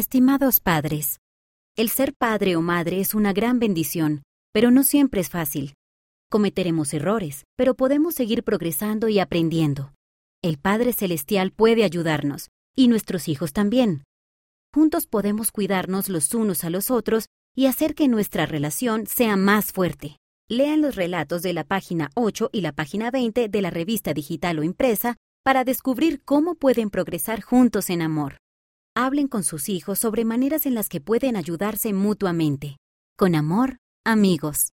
Estimados padres, el ser padre o madre es una gran bendición, pero no siempre es fácil. Cometeremos errores, pero podemos seguir progresando y aprendiendo. El Padre Celestial puede ayudarnos, y nuestros hijos también. Juntos podemos cuidarnos los unos a los otros y hacer que nuestra relación sea más fuerte. Lean los relatos de la página 8 y la página 20 de la revista digital o impresa para descubrir cómo pueden progresar juntos en amor. Hablen con sus hijos sobre maneras en las que pueden ayudarse mutuamente. Con amor, amigos.